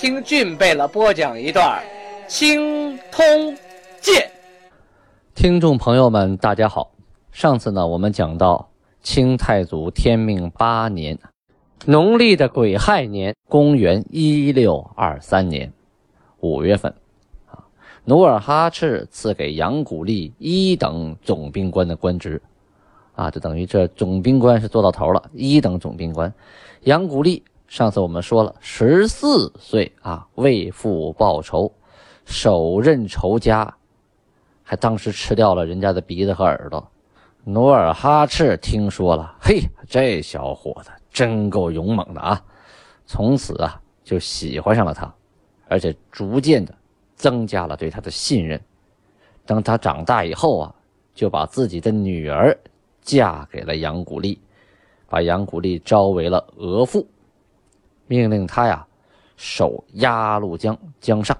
听俊贝勒播讲一段《青通剑》。听众朋友们，大家好。上次呢，我们讲到清太祖天命八年，农历的癸亥年，公元一六二三年五月份，啊，努尔哈赤赐给杨古力一等总兵官的官职，啊，就等于这总兵官是做到头了，一等总兵官，杨古力。上次我们说了，十四岁啊，为父报仇，手刃仇家，还当时吃掉了人家的鼻子和耳朵。努尔哈赤听说了，嘿，这小伙子真够勇猛的啊！从此啊，就喜欢上了他，而且逐渐的增加了对他的信任。等他长大以后啊，就把自己的女儿嫁给了杨古力，把杨古力招为了额驸。命令他呀，守鸭绿江江上。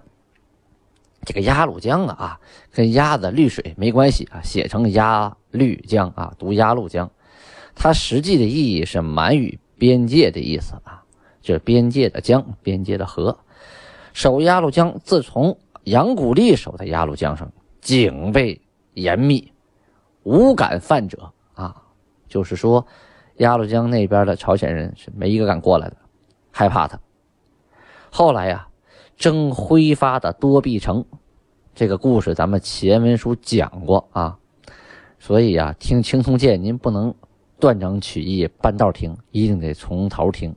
这个鸭绿江啊，跟鸭子绿水没关系啊，写成鸭绿江啊，读鸭绿江。它实际的意义是满语边界的意思啊，就是边界的江，边界的河。守鸭绿江，自从杨古力守在鸭绿江上，警备严密，无敢犯者啊，就是说，鸭绿江那边的朝鲜人是没一个敢过来的。害怕他。后来呀，征挥发的多臂城，这个故事咱们前文书讲过啊。所以啊，听青松剑您不能断章取义、半道听，一定得从头听。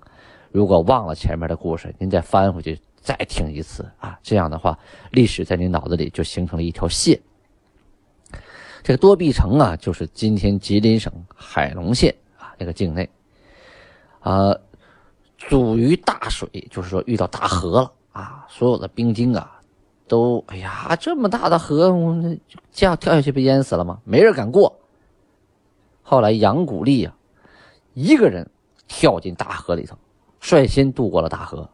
如果忘了前面的故事，您再翻回去再听一次啊。这样的话，历史在您脑子里就形成了一条线。这个多臂城啊，就是今天吉林省海龙县啊那个境内啊。阻于大水，就是说遇到大河了啊！所有的兵丁啊，都哎呀，这么大的河，这样跳下去不淹死了吗？没人敢过。后来杨古力啊，一个人跳进大河里头，率先渡过了大河。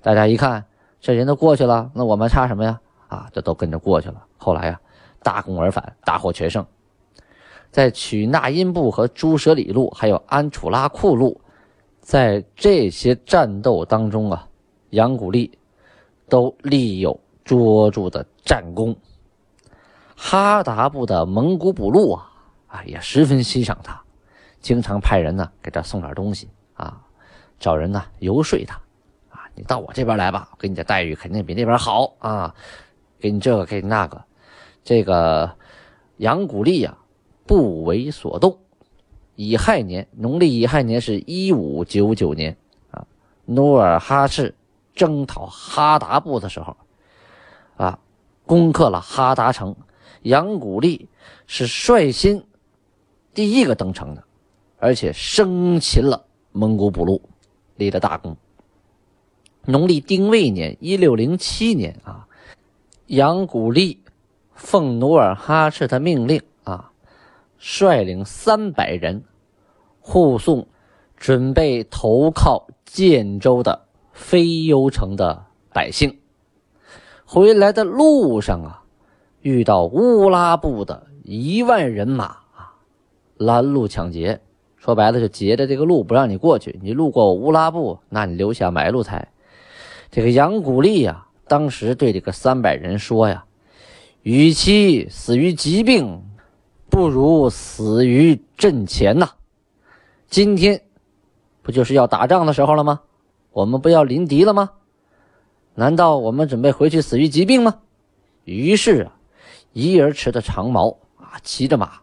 大家一看，这人都过去了，那我们差什么呀？啊，这都跟着过去了。后来呀，大功而返，大获全胜，在曲纳音部和朱舍里路，还有安楚拉库路。在这些战斗当中啊，杨古力都立有卓著的战功。哈达部的蒙古补路啊，啊也十分欣赏他，经常派人呢给他送点东西啊，找人呢游说他啊，你到我这边来吧，给你的待遇肯定比那边好啊，给你这个给你那个。这个杨古力呀，不为所动。乙亥年，农历乙亥年是一五九九年啊。努尔哈赤征讨哈达部的时候，啊，攻克了哈达城。杨古力是率先第一个登城的，而且生擒了蒙古补路，立了大功。农历丁未年一六零七年啊，杨古力奉努尔哈赤的命令。啊率领三百人护送准备投靠建州的非幽城的百姓，回来的路上啊，遇到乌拉部的一万人马啊，拦路抢劫，说白了就截着这个路不让你过去。你路过乌拉部，那你留下买路财。这个杨古力呀，当时对这个三百人说呀：“与其死于疾病。”不如死于阵前呐！今天不就是要打仗的时候了吗？我们不要临敌了吗？难道我们准备回去死于疾病吗？于是啊，一人持着长矛啊，骑着马，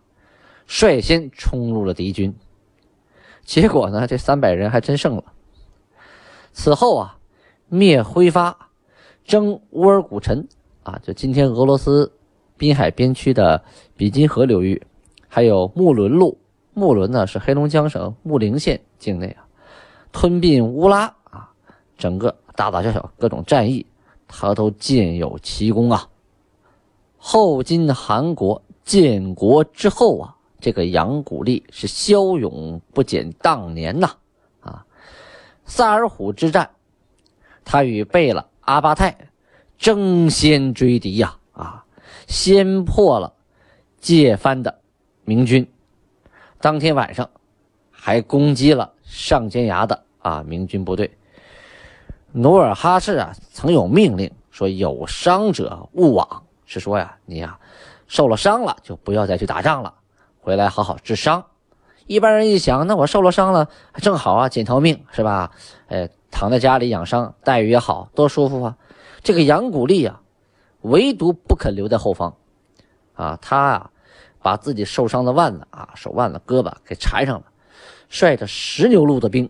率先冲入了敌军。结果呢，这三百人还真胜了。此后啊，灭挥发，征乌尔古臣啊，就今天俄罗斯。滨海边区的比金河流域，还有木伦路。木伦呢是黑龙江省木林县境内啊，吞并乌拉啊，整个大大小小各种战役，他都建有奇功啊。后金韩国建国之后啊，这个杨古立是骁勇不减当年呐啊！萨尔浒之战，他与贝勒阿巴泰争先追敌呀啊，先破了借藩的明军，当天晚上还攻击了上尖崖的啊明军部队。努尔哈赤啊，曾有命令说：“有伤者勿往。”是说呀，你呀受了伤了，就不要再去打仗了，回来好好治伤。一般人一想，那我受了伤了，正好啊，捡条命是吧？哎，躺在家里养伤，待遇也好多舒服啊。这个杨古立啊，唯独不肯留在后方啊，他啊，把自己受伤的腕子啊、手腕子、胳膊给缠上了，率着十牛路的兵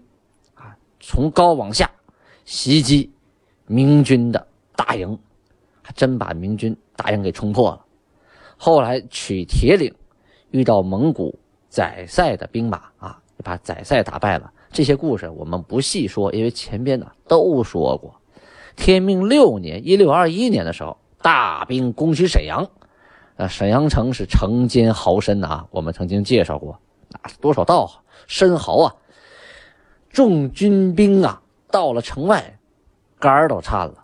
啊，从高往下袭击明军的大营，还真把明军。大营给冲破了，后来取铁岭，遇到蒙古宰塞的兵马啊，把宰塞打败了。这些故事我们不细说，因为前边呢都说过。天命六年（一六二一年）的时候，大兵攻取沈阳，啊，沈阳城是城坚壕深啊，我们曾经介绍过，那多少道深壕啊！众军兵啊，到了城外，肝儿都颤了。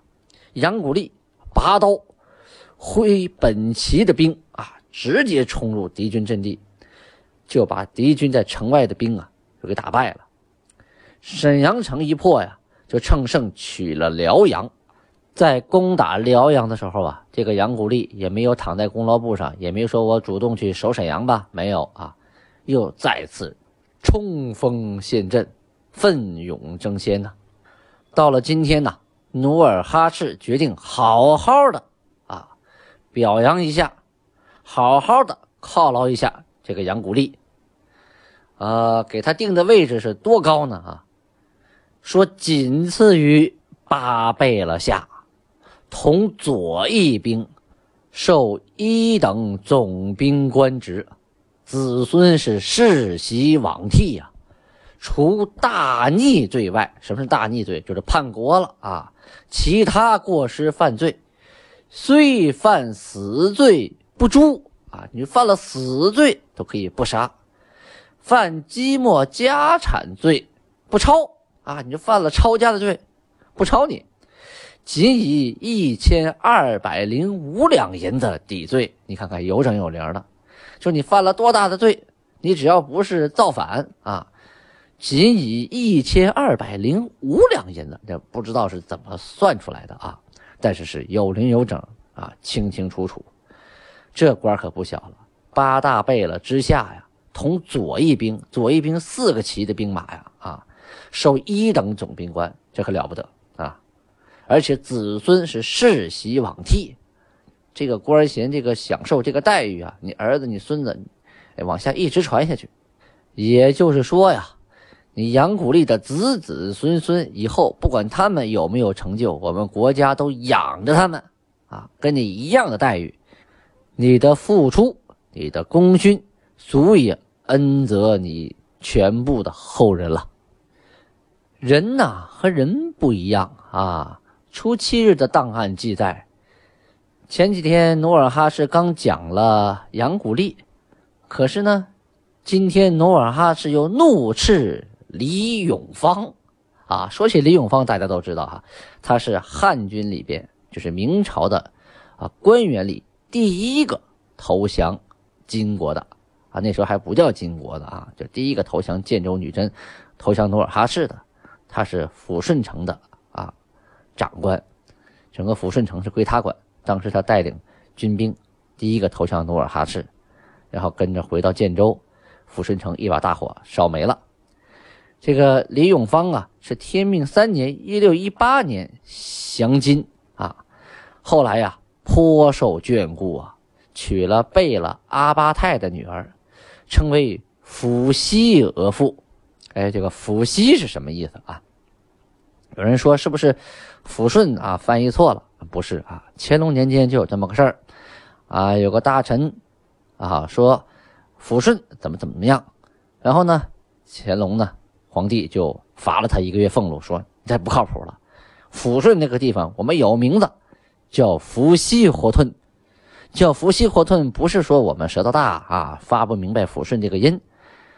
杨古立拔刀。挥本旗的兵啊，直接冲入敌军阵地，就把敌军在城外的兵啊，就给打败了。沈阳城一破呀，就乘胜取了辽阳。在攻打辽阳的时候啊，这个杨古立也没有躺在功劳簿上，也没说我主动去守沈阳吧，没有啊，又再次冲锋陷阵，奋勇争先呐。到了今天呢，努尔哈赤决定好好的啊。表扬一下，好好的犒劳一下这个杨古立，呃，给他定的位置是多高呢？啊，说仅次于八贝勒下，同左翼兵，授一等总兵官职，子孙是世袭罔替呀。除大逆罪外，什么是大逆罪？就是叛国了啊。其他过失犯罪。虽犯死罪不诛啊，你犯了死罪都可以不杀；犯积没家产罪不抄啊，你就犯了抄家的罪，不抄你，仅以一千二百零五两银子抵罪。你看看有整有零的，就你犯了多大的罪，你只要不是造反啊，仅以一千二百零五两银子，这不知道是怎么算出来的啊。但是是有零有整啊，清清楚楚，这官可不小了。八大贝勒之下呀，同左翼兵，左翼兵四个旗的兵马呀，啊，受一等总兵官，这可了不得！而且子孙是世袭罔替，这个官衔，这个享受这个待遇啊，你儿子、你孙子，往下一直传下去。也就是说呀。你杨古立的子子孙孙以后，不管他们有没有成就，我们国家都养着他们，啊，跟你一样的待遇。你的付出，你的功勋，足以恩泽你全部的后人了。人呐，和人不一样啊。初七日的档案记载，前几天努尔哈赤刚讲了杨古立，可是呢，今天努尔哈赤又怒斥。李永芳，啊，说起李永芳，大家都知道哈，他是汉军里边，就是明朝的啊官员里第一个投降金国的。啊，那时候还不叫金国的啊，就第一个投降建州女真、投降努尔哈赤的，他是抚顺城的。长官，整个抚顺城是归他管，当时他带领军兵第一个投降努尔哈赤，然后跟着回到建州，抚顺城一把大火烧没了。这个李永芳啊，是天命三年（一六一八年）降金啊，后来呀颇受眷顾啊，娶了贝勒阿巴泰的女儿，称为抚西额驸。哎，这个抚西是什么意思啊？有人说是不是抚顺啊？翻译错了，不是啊。乾隆年间就有这么个事儿啊，有个大臣啊说抚顺怎么怎么样，然后呢，乾隆呢？皇帝就罚了他一个月俸禄，说你这不靠谱了，抚顺那个地方，我们有名字，叫伏羲活吞。叫伏羲活吞，不是说我们舌头大啊，发不明白抚顺这个音。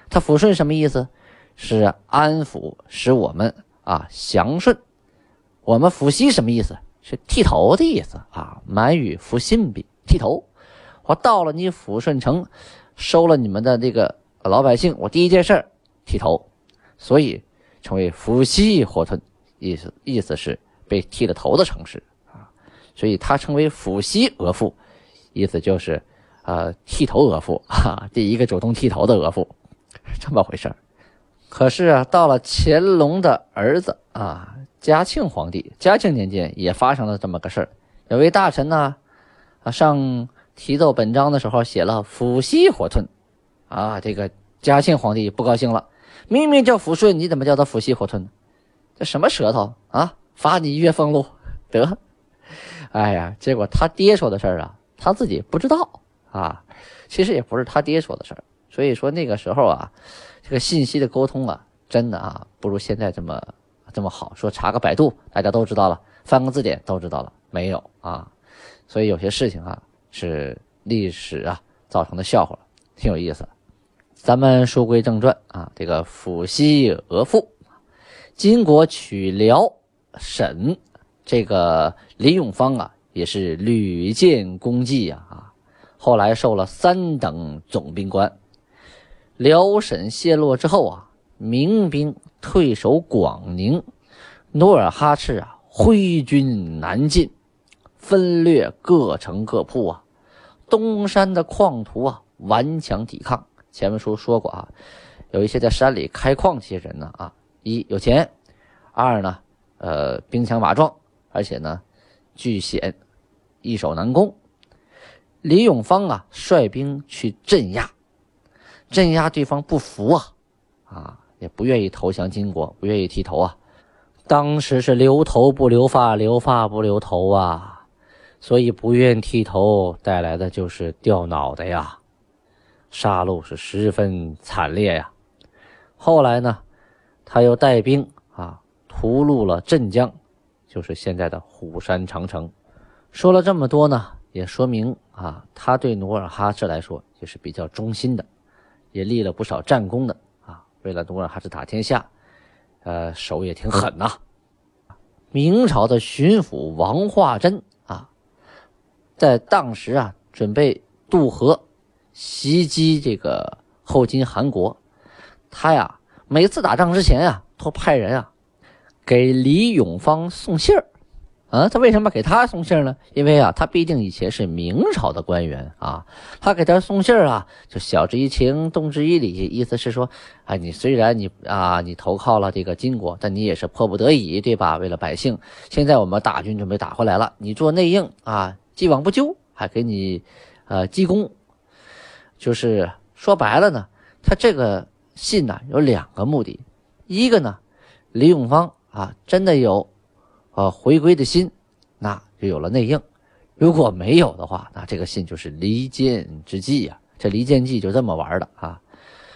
它抚顺什么意思？是安抚，使我们啊祥顺。我们伏羲什么意思？是剃头的意思啊。满语伏信比剃头。我到了你抚顺城，收了你们的这个老百姓，我第一件事剃头，所以成为伏羲火屯，意思意思是被剃了头的城市啊。所以他称为伏羲额驸。意思就是，呃，剃头额驸哈，第一个主动剃头的额驸，这么回事可是啊，到了乾隆的儿子啊，嘉庆皇帝，嘉庆年间也发生了这么个事儿。有位大臣呢，啊，上提奏本章的时候写了“抚西火吞”，啊，这个嘉庆皇帝不高兴了，明明叫抚顺，你怎么叫他抚西火吞？这什么舌头啊？罚你一月俸禄，得。哎呀，结果他爹说的事儿啊。他自己不知道啊，其实也不是他爹说的事儿，所以说那个时候啊，这个信息的沟通啊，真的啊，不如现在这么这么好。说查个百度，大家都知道了；翻个字典都知道了，没有啊。所以有些事情啊，是历史啊造成的笑话，挺有意思。咱们书归正传啊，这个抚西额父，金国取辽沈，这个李永芳啊。也是屡建功绩呀啊！后来受了三等总兵官。辽沈陷落之后啊，民兵退守广宁，努尔哈赤啊挥军南进，分掠各城各铺啊。东山的矿徒啊顽强抵抗。前面书说过啊，有一些在山里开矿这些人呢啊，一有钱，二呢呃兵强马壮，而且呢据险。易守难攻，李永芳啊率兵去镇压，镇压对方不服啊，啊也不愿意投降金国，不愿意剃头啊。当时是留头不留发，留发不留头啊，所以不愿剃头带来的就是掉脑袋呀，杀戮是十分惨烈呀。后来呢，他又带兵啊屠戮了镇江，就是现在的虎山长城。说了这么多呢，也说明啊，他对努尔哈赤来说也是比较忠心的，也立了不少战功的。为了努尔哈赤打天下，呃，手也挺狠呐。明朝的巡抚王化贞啊，在当时啊，准备渡河袭击这个后金韩国，他呀，每次打仗之前啊，都派人啊，给李永芳送信儿。啊，他为什么给他送信呢？因为啊，他毕竟以前是明朝的官员啊，他给他送信啊，就晓之以情，动之以理，意思是说，哎，你虽然你啊，你投靠了这个金国，但你也是迫不得已，对吧？为了百姓，现在我们大军准备打回来了，你做内应啊，既往不咎，还给你呃记功，就是说白了呢，他这个信呢有两个目的，一个呢，李永芳啊，真的有。呃，回归的心，那就有了内应；如果没有的话，那这个信就是离间之计呀。这离间计就这么玩的啊。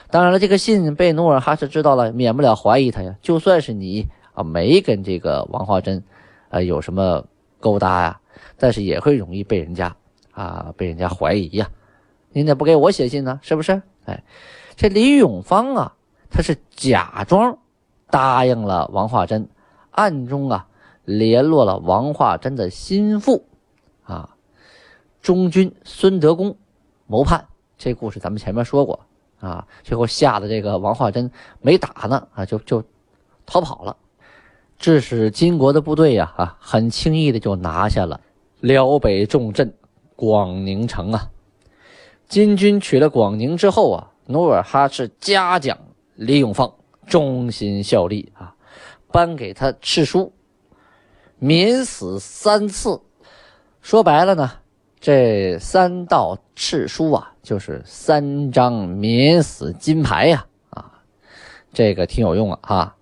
当然了，这个信被努尔哈赤知道了，免不了怀疑他呀。就算是你啊，没跟这个王化贞啊有什么勾搭呀，但是也会容易被人家啊被人家怀疑呀。你咋不给我写信呢？是不是？哎，这李永芳啊，他是假装答应了王化贞，暗中啊。联络了王化贞的心腹，啊，中军孙德公谋叛。这故事咱们前面说过啊，最后吓得这个王化贞没打呢啊，就就逃跑了，致使金国的部队呀啊，很轻易的就拿下了辽北重镇广宁城啊。金军取了广宁之后啊，努尔哈赤嘉奖李永芳忠心效力啊，颁给他敕书。免死三次，说白了呢，这三道敕书啊，就是三张免死金牌呀，啊，这个挺有用啊，哈。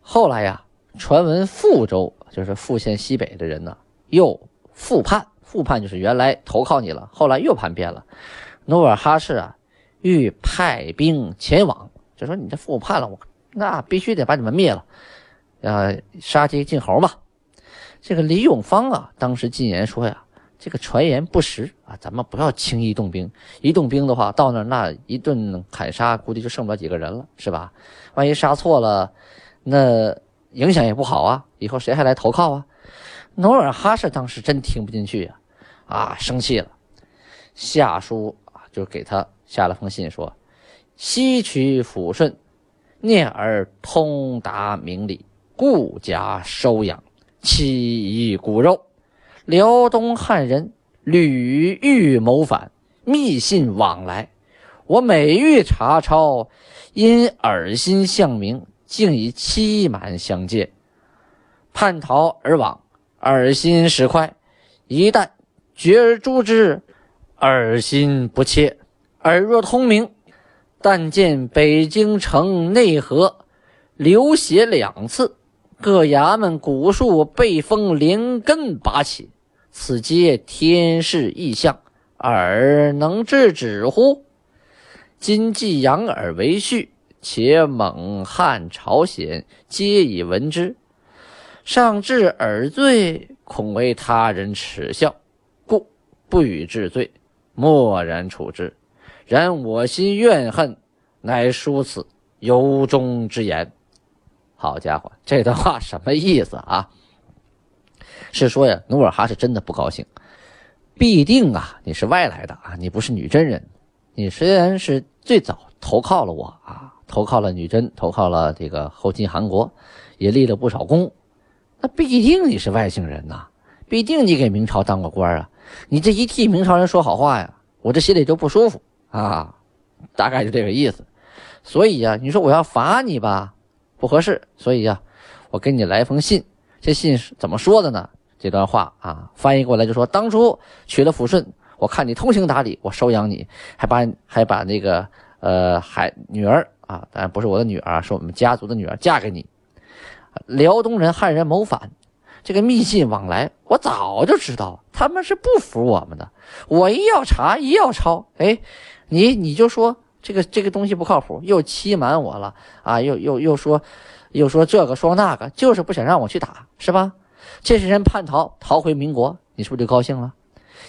后来呀，传闻富州就是富县西北的人呢，又复叛，复叛就是原来投靠你了，后来又叛变了。努尔哈赤啊，欲派兵前往，就说你这复叛了，我那必须得把你们灭了，呃，杀鸡儆猴嘛。这个李永芳啊，当时进言说呀：“这个传言不实啊，咱们不要轻易动兵。一动兵的话，到那儿那一顿砍杀，估计就剩不了几个人了，是吧？万一杀错了，那影响也不好啊。以后谁还来投靠啊？”努尔哈赤当时真听不进去呀，啊，生气了，下书啊，就给他下了封信，说：“西取抚顺，聂耳通达明理，故家收养。”弃夷骨肉，辽东汉人屡欲谋反，密信往来。我每欲查抄，因耳心向明，竟以欺瞒相见，叛逃而往。耳心始快，一旦决而诛之，耳心不切。耳若通明，但见北京城内河流血两次。各衙门古树被风连根拔起，此皆天势异象，尔能制止乎？今既养尔为婿，且蒙汉朝鲜皆已闻之，上治尔罪，恐为他人耻笑，故不予治罪，默然处之。然我心怨恨，乃书此由衷之言。好家伙，这段话什么意思啊？是说呀，努尔哈赤真的不高兴。必定啊，你是外来的啊，你不是女真人。你虽然是最早投靠了我啊，投靠了女真，投靠了这个后金汗国，也立了不少功。那必定你是外姓人呐，必定你给明朝当过官啊。你这一替明朝人说好话呀，我这心里就不舒服啊。大概就这个意思。所以呀，你说我要罚你吧？不合适，所以呀，我给你来封信。这信是怎么说的呢？这段话啊，翻译过来就说：当初娶了抚顺，我看你通情达理，我收养你，还把还把那个呃孩女儿啊，当然不是我的女儿，是我们家族的女儿，嫁给你。辽东人汉人谋反，这个密信往来，我早就知道他们是不服我们的。我一要查，一要抄，哎，你你就说。这个这个东西不靠谱，又欺瞒我了啊！又又又说，又说这个说那个，就是不想让我去打，是吧？这些人叛逃，逃回民国，你是不是就高兴了？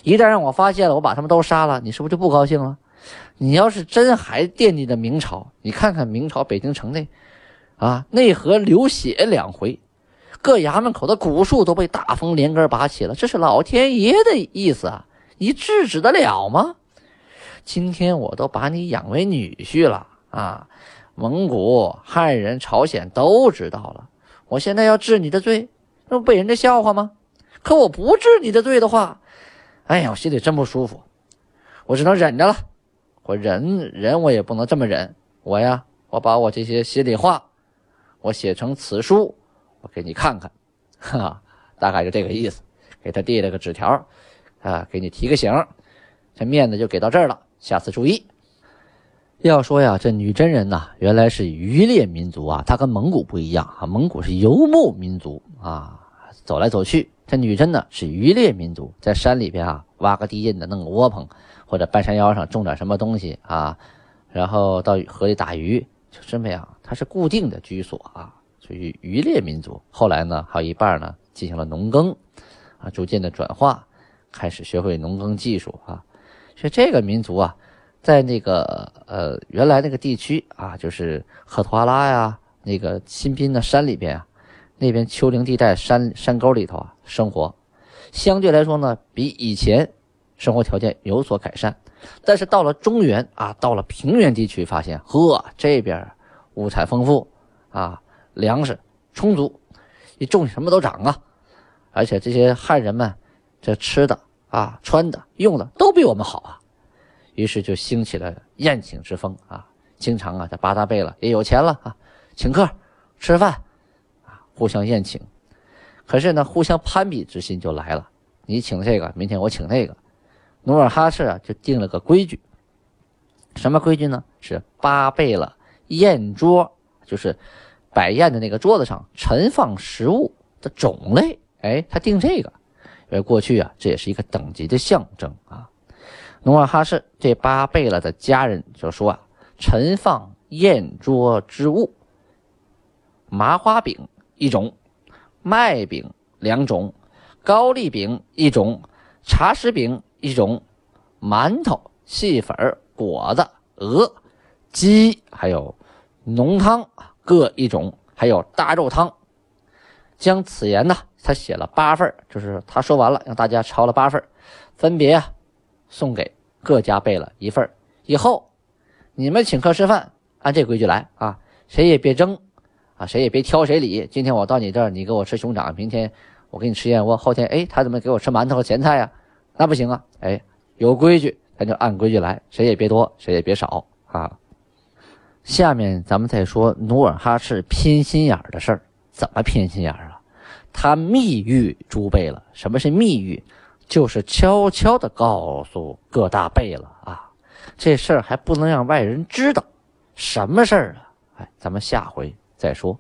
一旦让我发现了，我把他们都杀了，你是不是就不高兴了？你要是真还惦记着明朝，你看看明朝北京城内，啊，内河流血两回，各衙门口的古树都被大风连根拔起了，这是老天爷的意思啊！你制止得了吗？今天我都把你养为女婿了啊！蒙古、汉人、朝鲜都知道了。我现在要治你的罪，那不被人家笑话吗？可我不治你的罪的话，哎呀，我心里真不舒服。我只能忍着了。我忍忍，我也不能这么忍。我呀，我把我这些心里话，我写成此书，我给你看看。哈，大概就这个意思。给他递了个纸条，啊，给你提个醒，这面子就给到这儿了。下次注意。要说呀，这女真人呐，原来是渔猎民族啊，她跟蒙古不一样啊。蒙古是游牧民族啊，走来走去。这女真呢是渔猎民族，在山里边啊挖个地印子，弄个窝棚，或者半山腰上种点什么东西啊，然后到河里打鱼，就这么样。它是固定的居所啊，属于渔猎民族。后来呢，还有一半呢进行了农耕啊，逐渐的转化，开始学会农耕技术啊。所以这个民族啊，在那个呃原来那个地区啊，就是赫图阿拉呀，那个新宾的山里边啊，那边丘陵地带山山沟里头啊生活，相对来说呢，比以前生活条件有所改善。但是到了中原啊，到了平原地区，发现呵，这边物产丰富啊，粮食充足，一种什么都长啊，而且这些汉人们这吃的。啊，穿的、用的都比我们好啊，于是就兴起了宴请之风啊。经常啊，这八大贝勒也有钱了啊，请客吃饭啊，互相宴请。可是呢，互相攀比之心就来了。你请这个，明天我请那个。努尔哈赤啊，就定了个规矩。什么规矩呢？是八贝勒宴桌，就是摆宴的那个桌子上盛放食物的种类。哎，他定这个。因为过去啊，这也是一个等级的象征啊。努尔哈赤这八贝勒的家人就说啊：“陈放宴桌之物，麻花饼一种，麦饼两种，高丽饼一种，茶食饼一种，馒头、细粉、果子、鹅、鸡，还有浓汤各一种，还有大肉汤。将此言呢，他写了八份就是他说完了，让大家抄了八份分别啊送给各家备了一份以后你们请客吃饭，按这规矩来啊，谁也别争啊，谁也别挑谁理。今天我到你这儿，你给我吃熊掌，明天我给你吃燕窝，后天哎他怎么给我吃馒头和咸菜呀？那不行啊！哎，有规矩，咱就按规矩来，谁也别多，谁也别少啊。下面咱们再说努尔哈赤偏心眼的事儿，怎么偏心眼啊？他密谕诸贝了。什么是密谕？就是悄悄的告诉各大贝了啊。这事儿还不能让外人知道，什么事儿啊？哎，咱们下回再说。